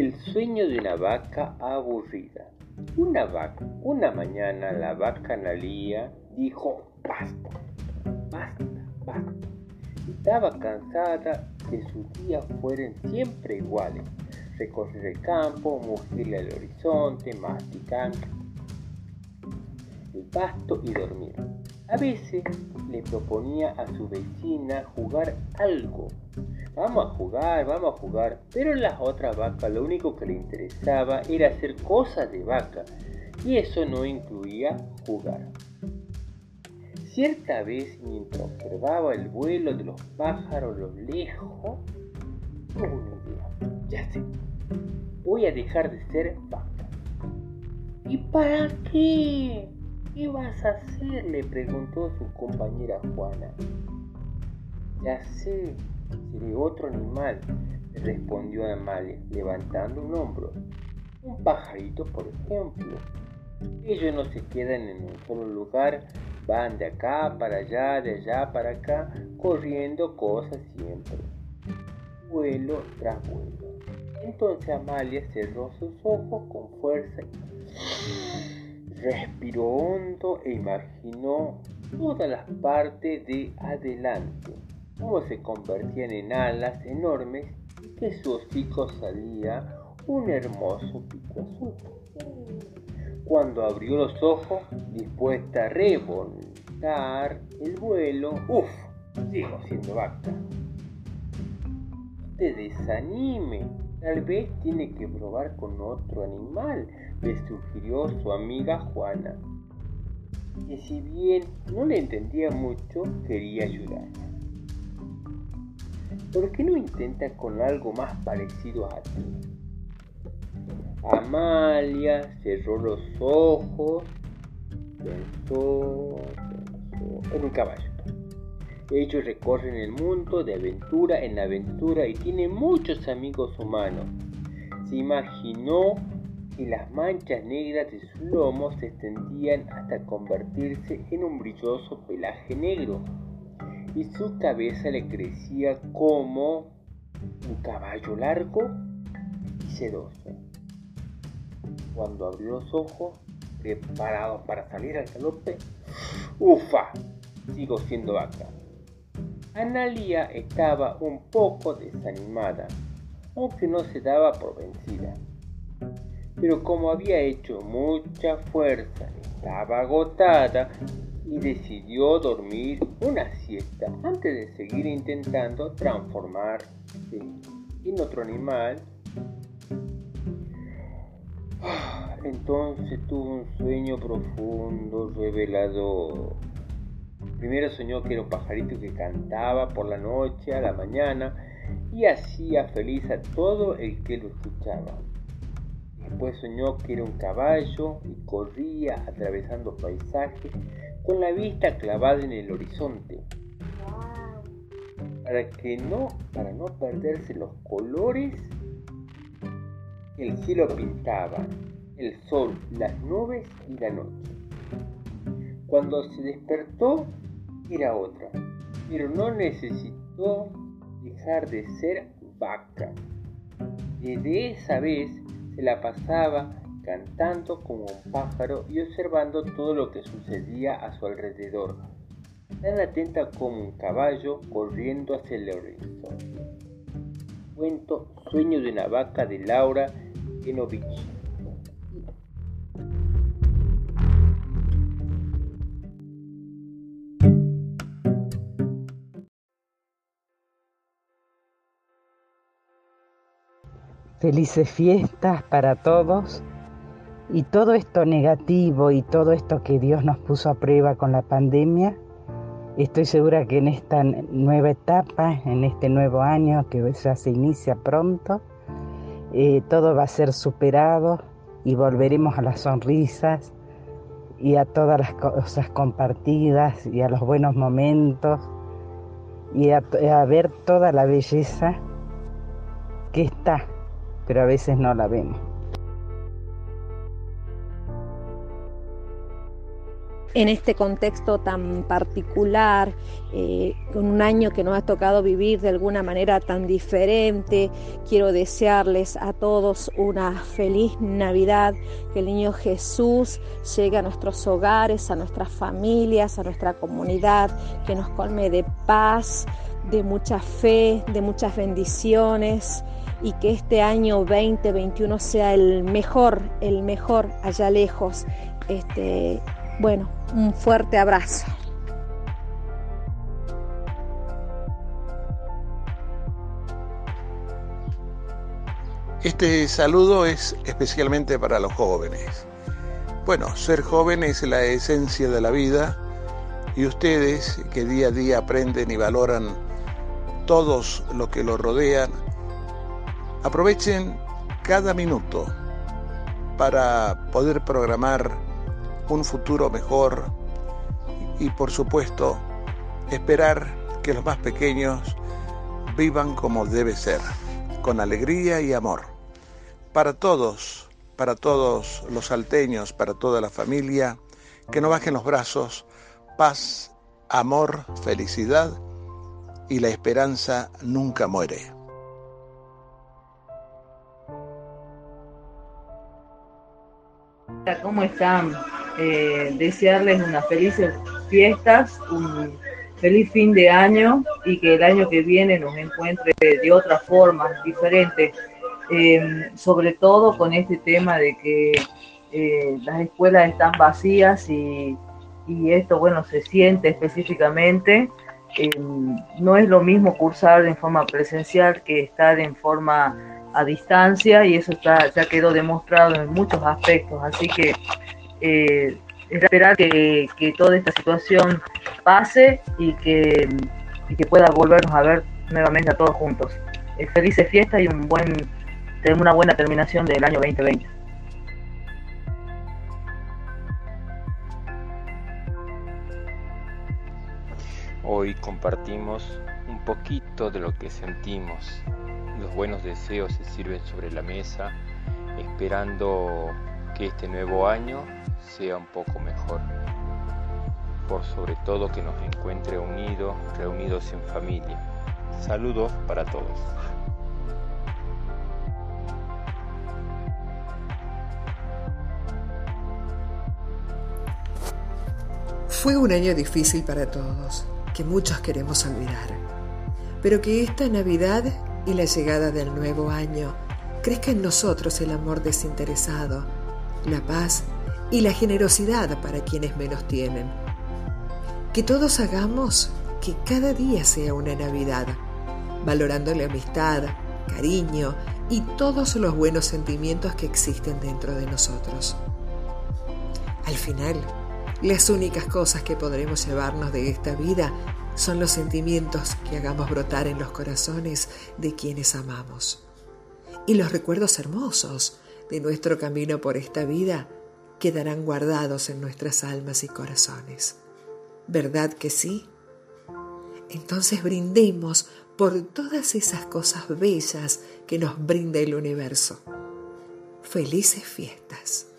El sueño de una vaca aburrida. Una vaca, una mañana la vaca Analía dijo basta, basta, basta. Estaba cansada que sus días fueran siempre iguales. Recorrer el campo, mugirle al horizonte, masticar el pasto y dormir. A veces le proponía a su vecina jugar algo. Vamos a jugar, vamos a jugar. Pero las otras vacas lo único que le interesaba era hacer cosas de vaca. Y eso no incluía jugar. Cierta vez, mientras observaba el vuelo de los pájaros a lo lejos, tuvo una idea. Ya sé, voy a dejar de ser vaca. ¿Y para qué? ¿Qué vas a hacer? le preguntó su compañera Juana. Ya sé, seré otro animal, respondió Amalia, levantando un hombro. Un pajarito, por ejemplo. Ellos no se quedan en un solo lugar, van de acá para allá, de allá para acá, corriendo cosas siempre. Vuelo tras vuelo. Entonces Amalia cerró sus ojos con fuerza Respiró hondo e imaginó todas las partes de adelante, cómo se convertían en alas enormes y que su hocico salía un hermoso pico azul. Cuando abrió los ojos, dispuesta a revoltar el vuelo, ¡uf! Sigo siendo vaca. Te desanime, tal vez tiene que probar con otro animal le sugirió su amiga Juana, que si bien no le entendía mucho, quería ayudar. ¿Por qué no intenta con algo más parecido a ti? Amalia cerró los ojos, pensó, pensó en un caballo. Ellos recorren el mundo de aventura en aventura y tienen muchos amigos humanos. Se imaginó y las manchas negras de su lomo se extendían hasta convertirse en un brilloso pelaje negro, y su cabeza le crecía como un caballo largo y sedoso. Cuando abrió los ojos, preparado para salir al galope, ¡ufa! Sigo siendo vaca. Analia estaba un poco desanimada, aunque no se daba por vencida pero como había hecho mucha fuerza, estaba agotada y decidió dormir una siesta antes de seguir intentando transformarse en otro animal. Entonces tuvo un sueño profundo, revelador. Primero soñó que era un pajarito que cantaba por la noche a la mañana y hacía feliz a todo el que lo escuchaba. Después soñó que era un caballo y corría atravesando paisajes con la vista clavada en el horizonte. Para que no, para no perderse los colores que el cielo pintaba, el sol, las nubes y la noche. Cuando se despertó era otra, pero no necesitó dejar de ser vaca. Desde esa vez se la pasaba cantando como un pájaro y observando todo lo que sucedía a su alrededor, tan atenta como un caballo corriendo hacia el horizonte. Cuento Sueño de una vaca de Laura Genovich. Felices fiestas para todos y todo esto negativo y todo esto que Dios nos puso a prueba con la pandemia, estoy segura que en esta nueva etapa, en este nuevo año que ya se inicia pronto, eh, todo va a ser superado y volveremos a las sonrisas y a todas las cosas compartidas y a los buenos momentos y a ver toda la belleza que está pero a veces no la vemos. En este contexto tan particular, eh, con un año que nos ha tocado vivir de alguna manera tan diferente. Quiero desearles a todos una feliz Navidad, que el niño Jesús llegue a nuestros hogares, a nuestras familias, a nuestra comunidad, que nos colme de paz, de mucha fe, de muchas bendiciones y que este año 2021 sea el mejor, el mejor allá lejos. Este, bueno, un fuerte abrazo. Este saludo es especialmente para los jóvenes. Bueno, ser joven es la esencia de la vida y ustedes que día a día aprenden y valoran todos lo que los rodean, aprovechen cada minuto para poder programar un futuro mejor y por supuesto esperar que los más pequeños vivan como debe ser, con alegría y amor. Para todos, para todos los salteños, para toda la familia, que no bajen los brazos, paz, amor, felicidad y la esperanza nunca muere. ¿Cómo están? Eh, desearles unas felices fiestas, un feliz fin de año y que el año que viene nos encuentre de otra forma, diferente, em, sobre todo con este tema de que eh, las escuelas están vacías y, esto, bueno, se siente específicamente. Em, no es lo mismo cursar en forma presencial que estar en forma a distancia y eso está, ya quedó demostrado en muchos aspectos. Así que eh, esperar que, toda esta situación pase y que, que pueda volvernos a ver nuevamente a todos juntos. Eh, felices fiestas y un buen, una buena terminación del año 2020. Hoy compartimos un poquito de lo que sentimos. Los buenos deseos se sirven sobre la mesa, esperando que este nuevo año sea un poco mejor. Por sobre todo que nos encuentre unidos, reunidos en familia. Saludos para todos. Fue un año difícil para todos, que muchos queremos olvidar, pero que esta Navidad y la llegada del nuevo año crezca en nosotros el amor desinteresado, la paz y la generosidad para quienes menos tienen. Que todos hagamos que cada día sea una Navidad, valorando la amistad, cariño y todos los buenos sentimientos que existen dentro de nosotros. Al final, las únicas cosas que podremos llevarnos de esta vida son los sentimientos que hagamos brotar en los corazones de quienes amamos. Y los recuerdos hermosos de nuestro camino por esta vida quedarán guardados en nuestras almas y corazones. ¿Verdad que sí? Entonces brindemos por todas esas cosas bellas que nos brinda el universo. Felices fiestas.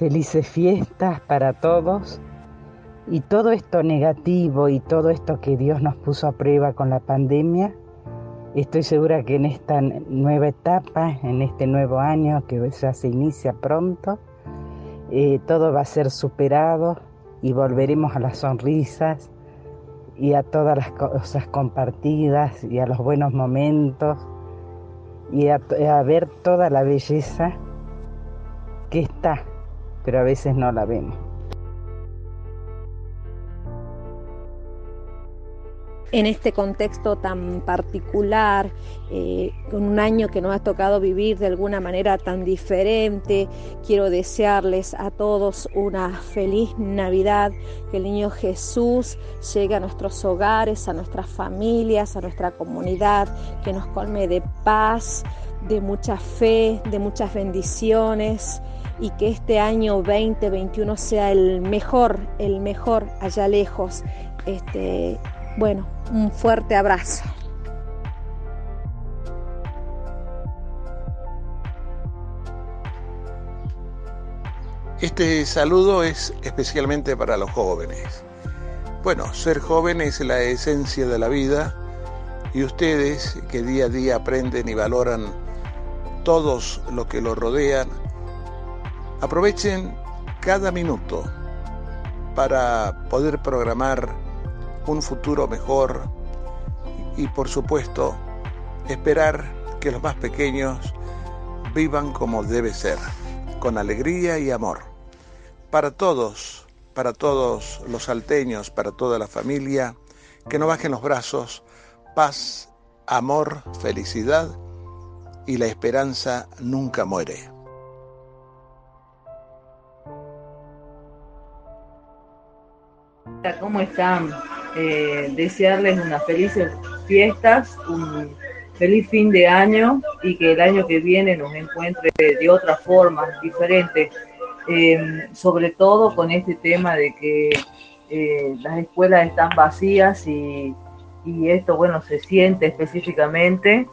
Felices fiestas para todos. Y todo esto negativo y todo esto que Dios nos puso a prueba con la pandemia, estoy segura que en esta nueva etapa, en este nuevo año que ya se inicia pronto, eh, todo va a ser superado y volveremos a las sonrisas y a todas las cosas compartidas y a los buenos momentos y a ver toda la belleza que está pero a veces no la vemos. en este contexto tan particular, eh, con un año que nos ha tocado vivir de alguna manera tan diferente, quiero desearles a todos una feliz Navidad, que el niño Jesús llegue a nuestros hogares, a nuestras familias, a nuestra comunidad, que nos colme de paz, de mucha fe, de muchas bendiciones y que este año 2021 sea el mejor, el mejor allá lejos. Este, bueno, un fuerte abrazo. Este saludo es especialmente para los jóvenes. Bueno, ser joven es la esencia de la vida y ustedes que día a día aprenden y valoran todos lo que los rodean, aprovechen cada minuto para poder programar un futuro mejor y por supuesto esperar que los más pequeños vivan como debe ser, con alegría y amor. Para todos, para todos los salteños, para toda la familia, que no bajen los brazos, paz, amor, felicidad y la esperanza nunca muere. ¿Cómo están? Eh, desearles unas felices fiestas, un feliz fin de año y que el año que viene nos encuentre de otra forma, diferente, eh, sobre todo con este tema de que eh, las escuelas están vacías y, y, esto, bueno, se siente específicamente.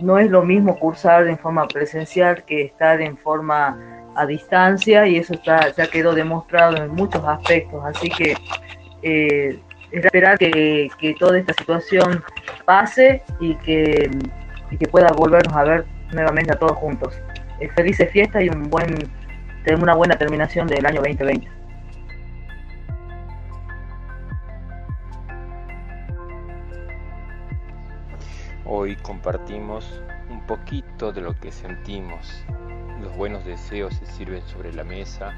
no es lo mismo cursar en forma presencial que estar en forma a distancia y eso está, ya quedó demostrado en muchos aspectos. Así que eh, esperar que, toda esta situación pase y que, que pueda volvernos a ver nuevamente a todos juntos. Eh, felices fiestas y un buen, una buena terminación del año 2020. Hoy compartimos un poquito de lo que sentimos los buenos deseos se sirven sobre la mesa,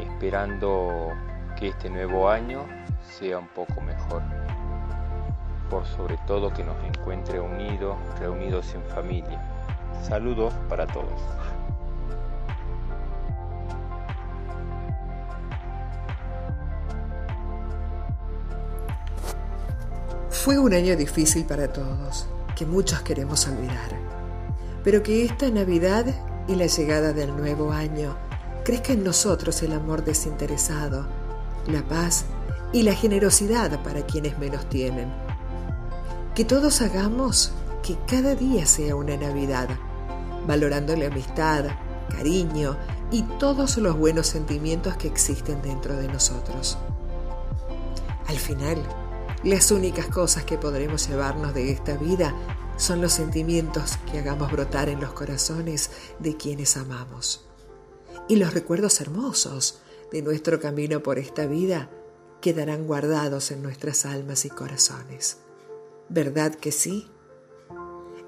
esperando que este nuevo año sea un poco mejor. Por sobre todo que nos encuentre unidos, reunidos en familia. Saludos para todos. Fue un año difícil para todos, que muchos queremos olvidar, pero que esta Navidad y la llegada del nuevo año crezca en nosotros el amor desinteresado, la paz y la generosidad para quienes menos tienen. Que todos hagamos que cada día sea una Navidad, valorando la amistad, cariño y todos los buenos sentimientos que existen dentro de nosotros. Al final, las únicas cosas que podremos llevarnos de esta vida son los sentimientos que hagamos brotar en los corazones de quienes amamos. Y los recuerdos hermosos de nuestro camino por esta vida quedarán guardados en nuestras almas y corazones. ¿Verdad que sí?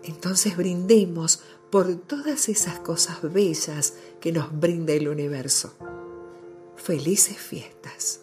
Entonces brindemos por todas esas cosas bellas que nos brinda el universo. Felices fiestas.